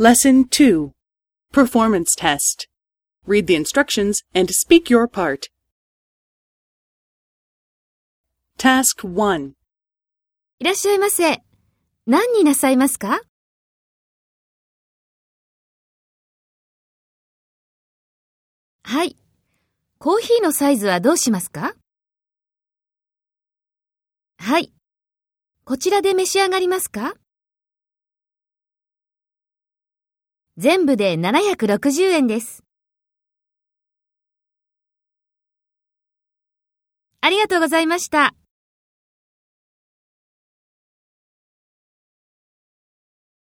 Lesson 2 Performance Test. Read the instructions and speak your part. Task 1. いらっしゃいませ。何になさいますかはい。コーヒーのサイズはどうしますかはい。こちらで召し上がりますか全部で760円です。ありがとうございました。